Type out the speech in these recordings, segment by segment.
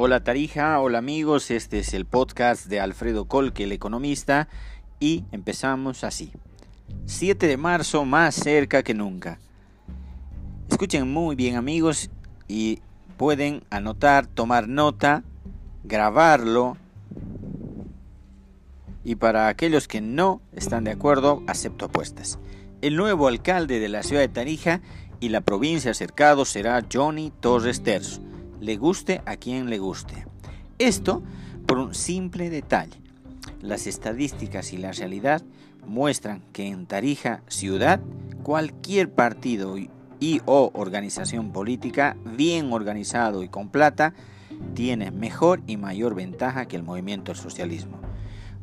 Hola Tarija, hola amigos, este es el podcast de Alfredo Colque, el economista, y empezamos así. 7 de marzo, más cerca que nunca. Escuchen muy bien amigos y pueden anotar, tomar nota, grabarlo. Y para aquellos que no están de acuerdo, acepto apuestas. El nuevo alcalde de la ciudad de Tarija y la provincia cercado será Johnny Torres Terzo le guste a quien le guste. Esto por un simple detalle. Las estadísticas y la realidad muestran que en Tarija ciudad cualquier partido y o organización política bien organizado y con plata tiene mejor y mayor ventaja que el movimiento del socialismo.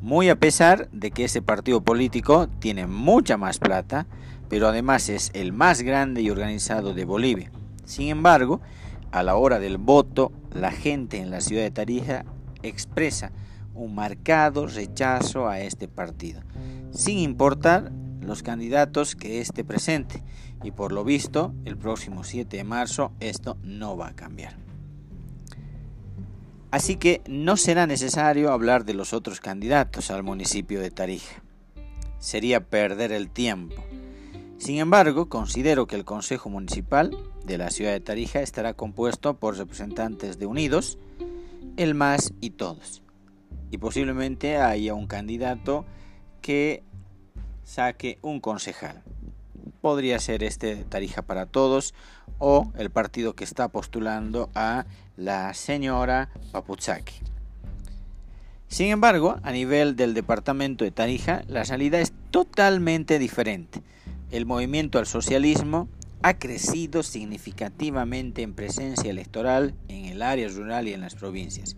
Muy a pesar de que ese partido político tiene mucha más plata, pero además es el más grande y organizado de Bolivia. Sin embargo, a la hora del voto, la gente en la ciudad de Tarija expresa un marcado rechazo a este partido, sin importar los candidatos que esté presente. Y por lo visto, el próximo 7 de marzo esto no va a cambiar. Así que no será necesario hablar de los otros candidatos al municipio de Tarija. Sería perder el tiempo. Sin embargo, considero que el Consejo Municipal de la ciudad de Tarija estará compuesto por representantes de Unidos, el MAS y todos. Y posiblemente haya un candidato que saque un concejal. Podría ser este Tarija para Todos o el partido que está postulando a la señora Paputzaki. Sin embargo, a nivel del departamento de Tarija, la salida es totalmente diferente el movimiento al socialismo ha crecido significativamente en presencia electoral en el área rural y en las provincias.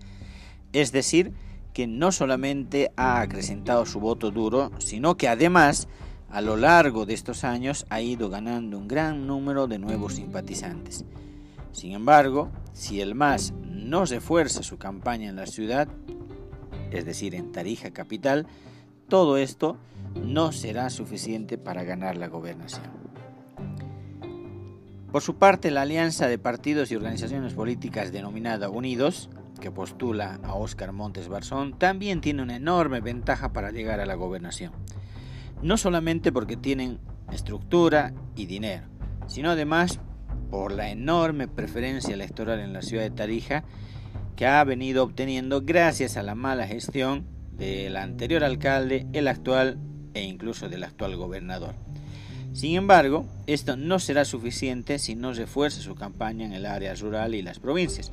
Es decir, que no solamente ha acrecentado su voto duro, sino que además a lo largo de estos años ha ido ganando un gran número de nuevos simpatizantes. Sin embargo, si el MAS no refuerza su campaña en la ciudad, es decir, en Tarija capital, todo esto no será suficiente para ganar la gobernación. Por su parte, la alianza de partidos y organizaciones políticas denominada Unidos, que postula a Óscar Montes Barzón, también tiene una enorme ventaja para llegar a la gobernación. No solamente porque tienen estructura y dinero, sino además por la enorme preferencia electoral en la ciudad de Tarija que ha venido obteniendo gracias a la mala gestión del anterior alcalde, el actual e incluso del actual gobernador. Sin embargo, esto no será suficiente si no refuerza su campaña en el área rural y las provincias,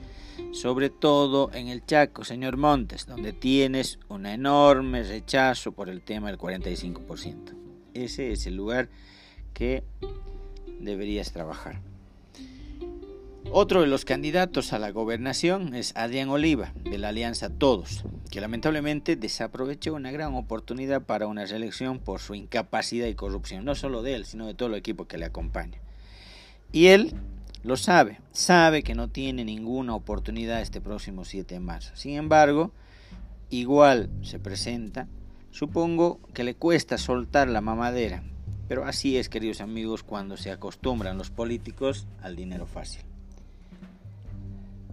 sobre todo en el Chaco, señor Montes, donde tienes un enorme rechazo por el tema del 45%. Ese es el lugar que deberías trabajar. Otro de los candidatos a la gobernación es Adrián Oliva, de la Alianza Todos, que lamentablemente desaprovechó una gran oportunidad para una reelección por su incapacidad y corrupción, no solo de él, sino de todo el equipo que le acompaña. Y él lo sabe, sabe que no tiene ninguna oportunidad este próximo 7 de marzo. Sin embargo, igual se presenta, supongo que le cuesta soltar la mamadera, pero así es, queridos amigos, cuando se acostumbran los políticos al dinero fácil.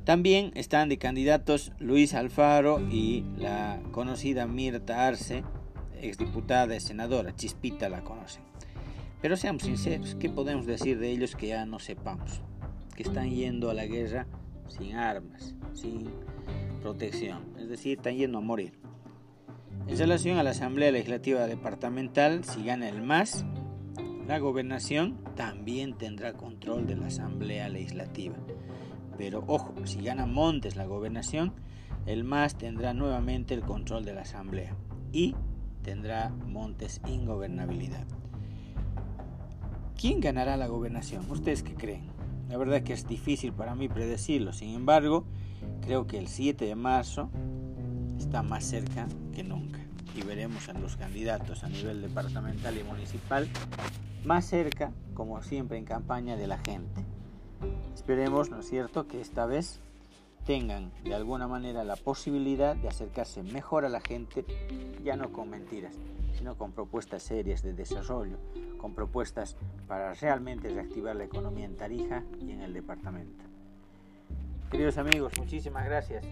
También están de candidatos Luis Alfaro y la conocida Mirta Arce, exdiputada y senadora, Chispita la conocen. Pero seamos sinceros, ¿qué podemos decir de ellos que ya no sepamos? Que están yendo a la guerra sin armas, sin protección, es decir, están yendo a morir. En relación a la Asamblea Legislativa Departamental, si gana el MAS, la gobernación también tendrá control de la Asamblea Legislativa. Pero ojo, si gana Montes la gobernación, el MAS tendrá nuevamente el control de la Asamblea y tendrá Montes ingobernabilidad. ¿Quién ganará la gobernación? ¿Ustedes qué creen? La verdad que es difícil para mí predecirlo. Sin embargo, creo que el 7 de marzo está más cerca que nunca. Y veremos a los candidatos a nivel departamental y municipal más cerca, como siempre en campaña, de la gente. Esperemos, ¿no es cierto?, que esta vez tengan de alguna manera la posibilidad de acercarse mejor a la gente, ya no con mentiras, sino con propuestas serias de desarrollo, con propuestas para realmente reactivar la economía en Tarija y en el departamento. Queridos amigos, muchísimas gracias.